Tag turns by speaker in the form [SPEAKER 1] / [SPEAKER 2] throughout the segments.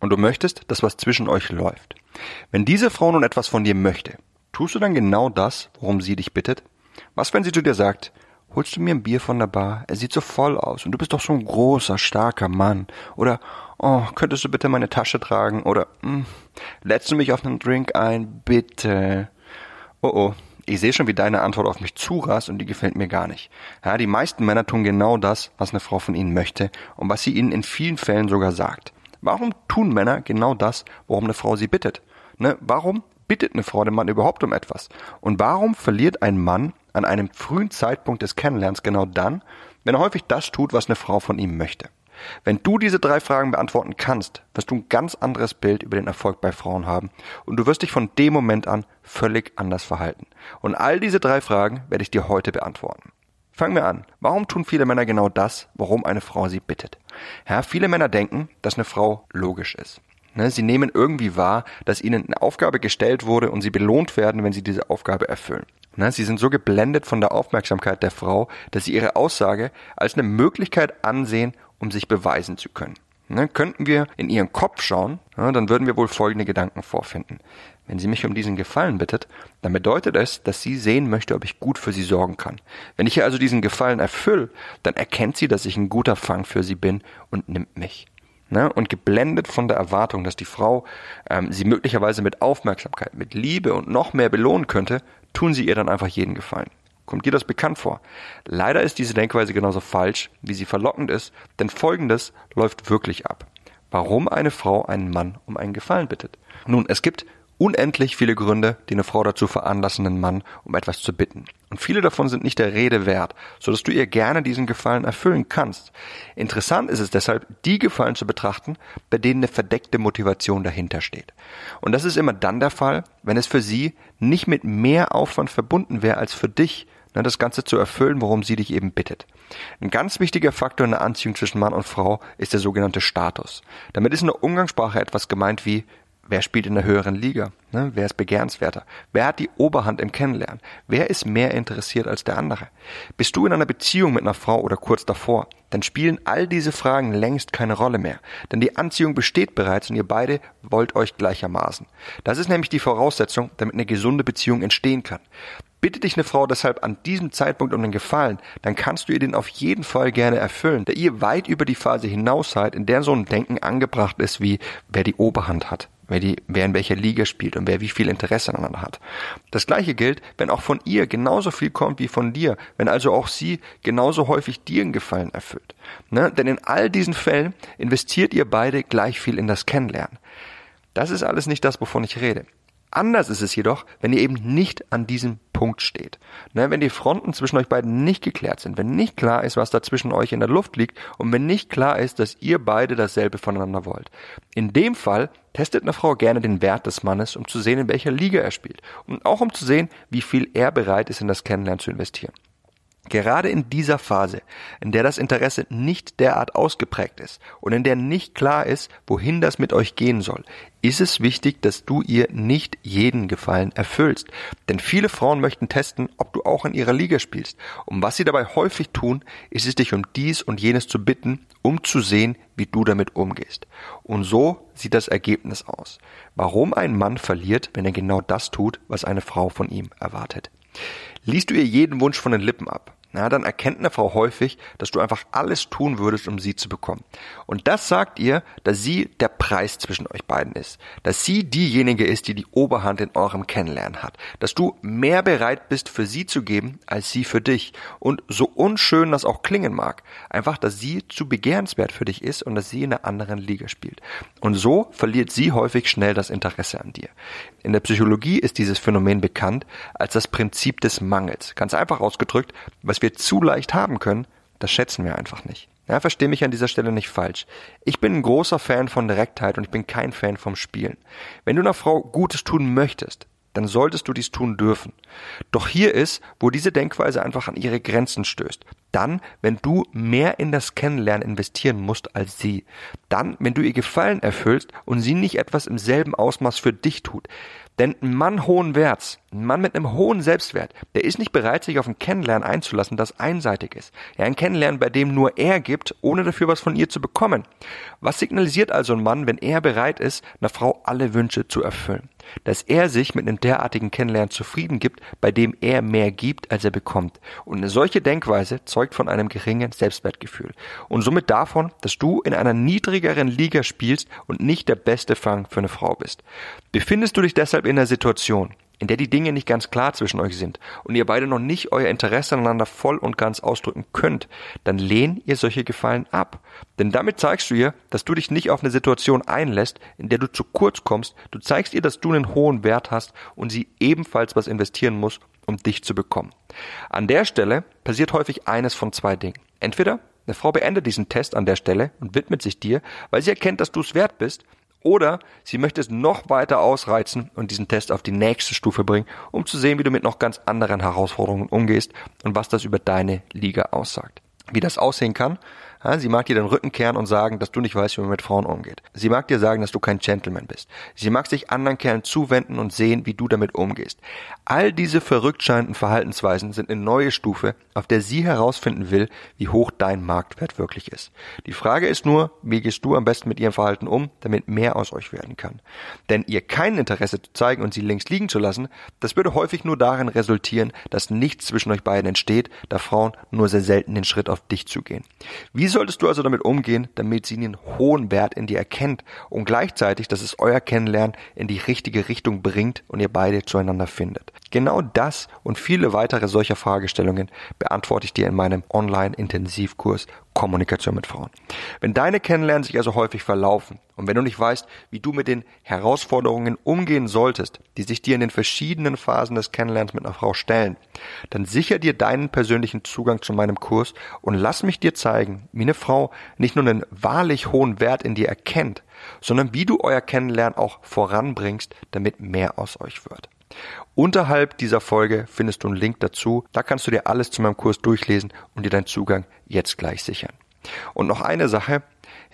[SPEAKER 1] und du möchtest, dass was zwischen euch läuft. Wenn diese Frau nun etwas von dir möchte, Tust du dann genau das, worum sie dich bittet? Was, wenn sie zu dir sagt, holst du mir ein Bier von der Bar? Er sieht so voll aus und du bist doch so ein großer, starker Mann. Oder, oh, könntest du bitte meine Tasche tragen? Oder, hm, lädst du mich auf einen Drink ein? Bitte. Oh oh, ich sehe schon, wie deine Antwort auf mich zurast und die gefällt mir gar nicht. Ja, die meisten Männer tun genau das, was eine Frau von ihnen möchte und was sie ihnen in vielen Fällen sogar sagt. Warum tun Männer genau das, worum eine Frau sie bittet? Ne? Warum bittet eine Frau den Mann überhaupt um etwas? Und warum verliert ein Mann an einem frühen Zeitpunkt des Kennenlernens genau dann, wenn er häufig das tut, was eine Frau von ihm möchte? Wenn du diese drei Fragen beantworten kannst, wirst du ein ganz anderes Bild über den Erfolg bei Frauen haben und du wirst dich von dem Moment an völlig anders verhalten. Und all diese drei Fragen werde ich dir heute beantworten. Fangen wir an. Warum tun viele Männer genau das, worum eine Frau sie bittet? Ja, viele Männer denken, dass eine Frau logisch ist. Ne, sie nehmen irgendwie wahr, dass ihnen eine Aufgabe gestellt wurde und sie belohnt werden, wenn sie diese Aufgabe erfüllen. Ne, sie sind so geblendet von der Aufmerksamkeit der Frau, dass sie ihre Aussage als eine Möglichkeit ansehen, um sich beweisen zu können. Ne, könnten wir in ihren Kopf schauen, dann würden wir wohl folgende Gedanken vorfinden. Wenn sie mich um diesen Gefallen bittet, dann bedeutet es, dass sie sehen möchte, ob ich gut für sie sorgen kann. Wenn ich ihr also diesen Gefallen erfülle, dann erkennt sie, dass ich ein guter Fang für sie bin und nimmt mich ne, und geblendet von der Erwartung, dass die Frau ähm, sie möglicherweise mit Aufmerksamkeit, mit Liebe und noch mehr belohnen könnte, tun sie ihr dann einfach jeden Gefallen. Kommt dir das bekannt vor? Leider ist diese Denkweise genauso falsch, wie sie verlockend ist, denn Folgendes läuft wirklich ab. Warum eine Frau einen Mann um einen Gefallen bittet? Nun, es gibt unendlich viele Gründe, die eine Frau dazu veranlassen, einen Mann um etwas zu bitten. Und viele davon sind nicht der Rede wert, so dass du ihr gerne diesen Gefallen erfüllen kannst. Interessant ist es deshalb, die Gefallen zu betrachten, bei denen eine verdeckte Motivation dahinter steht. Und das ist immer dann der Fall, wenn es für sie nicht mit mehr Aufwand verbunden wäre als für dich, ne, das Ganze zu erfüllen, worum sie dich eben bittet. Ein ganz wichtiger Faktor in der Anziehung zwischen Mann und Frau ist der sogenannte Status. Damit ist in der Umgangssprache etwas gemeint wie Wer spielt in der höheren Liga? Ne? Wer ist begehrenswerter? Wer hat die Oberhand im Kennenlernen? Wer ist mehr interessiert als der andere? Bist du in einer Beziehung mit einer Frau oder kurz davor, dann spielen all diese Fragen längst keine Rolle mehr. Denn die Anziehung besteht bereits und ihr beide wollt euch gleichermaßen. Das ist nämlich die Voraussetzung, damit eine gesunde Beziehung entstehen kann. Bitte dich eine Frau deshalb an diesem Zeitpunkt um den Gefallen, dann kannst du ihr den auf jeden Fall gerne erfüllen, da ihr weit über die Phase hinaus seid, in der so ein Denken angebracht ist wie, wer die Oberhand hat wer, die, wer in welcher Liga spielt und wer wie viel Interesse aneinander hat. Das gleiche gilt, wenn auch von ihr genauso viel kommt wie von dir, wenn also auch sie genauso häufig dir einen Gefallen erfüllt. Ne? Denn in all diesen Fällen investiert ihr beide gleich viel in das Kennenlernen. Das ist alles nicht das, wovon ich rede. Anders ist es jedoch, wenn ihr eben nicht an diesem Punkt steht. Ne, wenn die Fronten zwischen euch beiden nicht geklärt sind, wenn nicht klar ist, was da zwischen euch in der Luft liegt und wenn nicht klar ist, dass ihr beide dasselbe voneinander wollt. In dem Fall testet eine Frau gerne den Wert des Mannes, um zu sehen, in welcher Liga er spielt und auch um zu sehen, wie viel er bereit ist, in das Kennenlernen zu investieren. Gerade in dieser Phase, in der das Interesse nicht derart ausgeprägt ist und in der nicht klar ist, wohin das mit euch gehen soll, ist es wichtig, dass du ihr nicht jeden Gefallen erfüllst. Denn viele Frauen möchten testen, ob du auch in ihrer Liga spielst. Und was sie dabei häufig tun, ist es dich um dies und jenes zu bitten, um zu sehen, wie du damit umgehst. Und so sieht das Ergebnis aus. Warum ein Mann verliert, wenn er genau das tut, was eine Frau von ihm erwartet. Liest du ihr jeden Wunsch von den Lippen ab, na, dann erkennt eine Frau häufig, dass du einfach alles tun würdest, um sie zu bekommen. Und das sagt ihr, dass sie der Preis zwischen euch beiden ist. Dass sie diejenige ist, die die Oberhand in eurem Kennenlernen hat. Dass du mehr bereit bist für sie zu geben, als sie für dich. Und so unschön das auch klingen mag, einfach, dass sie zu begehrenswert für dich ist und dass sie in einer anderen Liga spielt. Und so verliert sie häufig schnell das Interesse an dir. In der Psychologie ist dieses Phänomen bekannt als das Prinzip des Mangels. Ganz einfach ausgedrückt, was wir zu leicht haben können, das schätzen wir einfach nicht. Ja, verstehe mich an dieser Stelle nicht falsch. Ich bin ein großer Fan von Direktheit und ich bin kein Fan vom Spielen. Wenn du einer Frau Gutes tun möchtest, dann solltest du dies tun dürfen. Doch hier ist, wo diese Denkweise einfach an ihre Grenzen stößt. Dann, wenn du mehr in das Kennenlernen investieren musst als sie. Dann, wenn du ihr Gefallen erfüllst und sie nicht etwas im selben Ausmaß für dich tut. Denn ein Mann hohen Werts, ein Mann mit einem hohen Selbstwert, der ist nicht bereit, sich auf ein Kennenlernen einzulassen, das einseitig ist. Ja, ein Kennenlernen, bei dem nur er gibt, ohne dafür was von ihr zu bekommen. Was signalisiert also ein Mann, wenn er bereit ist, einer Frau alle Wünsche zu erfüllen? Dass er sich mit einem derartigen Kennenlernen zufrieden gibt, bei dem er mehr gibt, als er bekommt. Und eine solche Denkweise zeugt von einem geringen Selbstwertgefühl. Und somit davon, dass du in einer niedrigeren Liga spielst und nicht der beste Fang für eine Frau bist. Befindest du dich deshalb in einer Situation, in der die Dinge nicht ganz klar zwischen euch sind und ihr beide noch nicht euer Interesse aneinander voll und ganz ausdrücken könnt, dann lehnt ihr solche Gefallen ab. Denn damit zeigst du ihr, dass du dich nicht auf eine Situation einlässt, in der du zu kurz kommst, du zeigst ihr, dass du einen hohen Wert hast und sie ebenfalls was investieren muss, um dich zu bekommen. An der Stelle passiert häufig eines von zwei Dingen. Entweder eine Frau beendet diesen Test an der Stelle und widmet sich dir, weil sie erkennt, dass du es wert bist, oder sie möchte es noch weiter ausreizen und diesen Test auf die nächste Stufe bringen, um zu sehen, wie du mit noch ganz anderen Herausforderungen umgehst und was das über deine Liga aussagt. Wie das aussehen kann, sie mag dir den Rücken kehren und sagen, dass du nicht weißt, wie man mit Frauen umgeht. Sie mag dir sagen, dass du kein Gentleman bist. Sie mag sich anderen Kerlen zuwenden und sehen, wie du damit umgehst. All diese verrückt scheinenden Verhaltensweisen sind eine neue Stufe, auf der sie herausfinden will, wie hoch dein Marktwert wirklich ist. Die Frage ist nur, wie gehst du am besten mit ihrem Verhalten um, damit mehr aus euch werden kann. Denn ihr kein Interesse zu zeigen und sie links liegen zu lassen, das würde häufig nur darin resultieren, dass nichts zwischen euch beiden entsteht, da Frauen nur sehr selten den Schritt auf dich zugehen. Wie wie solltest du also damit umgehen, damit sie einen hohen Wert in dir erkennt und gleichzeitig, dass es euer Kennenlernen in die richtige Richtung bringt und ihr beide zueinander findet? Genau das und viele weitere solcher Fragestellungen beantworte ich dir in meinem Online-Intensivkurs Kommunikation mit Frauen. Wenn deine Kennenlernen sich also häufig verlaufen und wenn du nicht weißt, wie du mit den Herausforderungen umgehen solltest, die sich dir in den verschiedenen Phasen des Kennenlernens mit einer Frau stellen, dann sicher dir deinen persönlichen Zugang zu meinem Kurs und lass mich dir zeigen, wie eine Frau nicht nur einen wahrlich hohen Wert in dir erkennt, sondern wie du euer Kennenlernen auch voranbringst, damit mehr aus euch wird. Unterhalb dieser Folge findest du einen Link dazu. Da kannst du dir alles zu meinem Kurs durchlesen und dir deinen Zugang jetzt gleich sichern. Und noch eine Sache.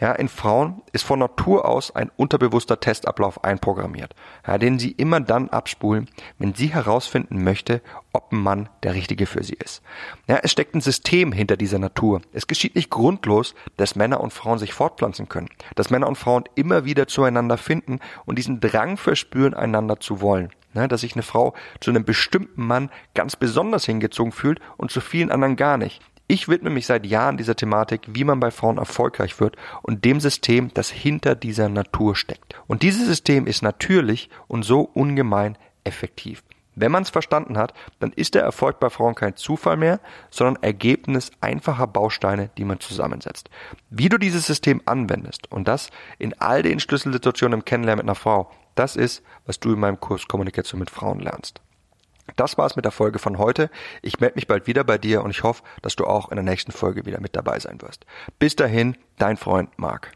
[SPEAKER 1] Ja, in Frauen ist von Natur aus ein unterbewusster Testablauf einprogrammiert, ja, den sie immer dann abspulen, wenn sie herausfinden möchte, ob ein Mann der Richtige für sie ist. Ja, es steckt ein System hinter dieser Natur. Es geschieht nicht grundlos, dass Männer und Frauen sich fortpflanzen können, dass Männer und Frauen immer wieder zueinander finden und diesen Drang verspüren, einander zu wollen ne, dass sich eine Frau zu einem bestimmten Mann ganz besonders hingezogen fühlt und zu vielen anderen gar nicht. Ich widme mich seit Jahren dieser Thematik, wie man bei Frauen erfolgreich wird und dem System, das hinter dieser Natur steckt. Und dieses System ist natürlich und so ungemein effektiv. Wenn man es verstanden hat, dann ist der Erfolg bei Frauen kein Zufall mehr, sondern Ergebnis einfacher Bausteine, die man zusammensetzt. Wie du dieses System anwendest und das in all den Schlüsselsituationen im Kennenlernen mit einer Frau, das ist, was du in meinem Kurs Kommunikation mit Frauen lernst. Das war's mit der Folge von heute. Ich melde mich bald wieder bei dir und ich hoffe, dass du auch in der nächsten Folge wieder mit dabei sein wirst. Bis dahin, dein Freund Marc.